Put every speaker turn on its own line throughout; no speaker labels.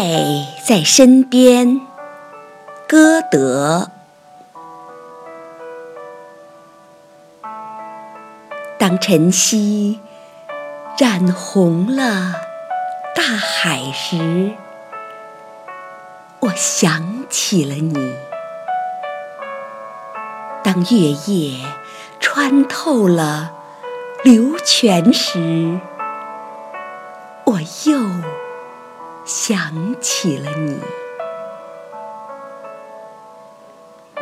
爱在身边，歌德。当晨曦染红了大海时，我想起了你；当月夜穿透了流泉时，我又。想起了你，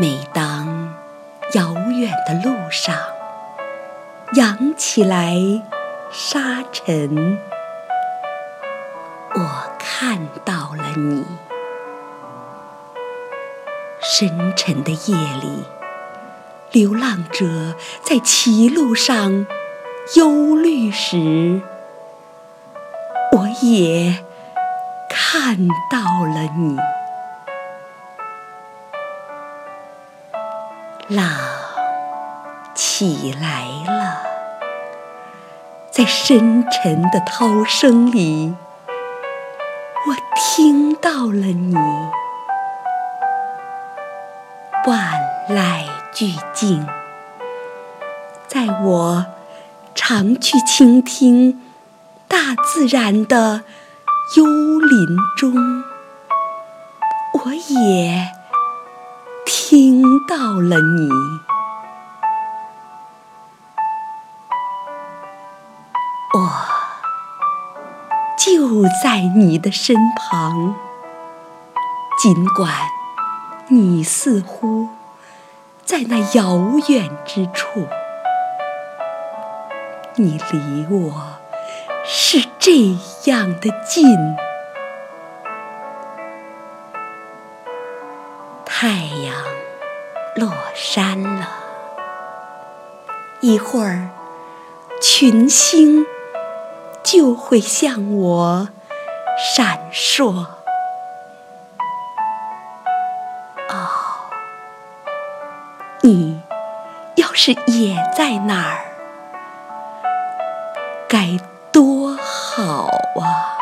每当遥远的路上扬起来沙尘，我看到了你。深沉的夜里，流浪者在歧路上忧虑时，我也。看到了你，浪起来了，在深沉的涛声里，我听到了你，万籁俱静，在我常去倾听大自然的。幽林中，我也听到了你。我就在你的身旁，尽管你似乎在那遥远之处，你离我。是这样的近，太阳落山了，一会儿群星就会向我闪烁。哦，你要是也在那儿。该多好啊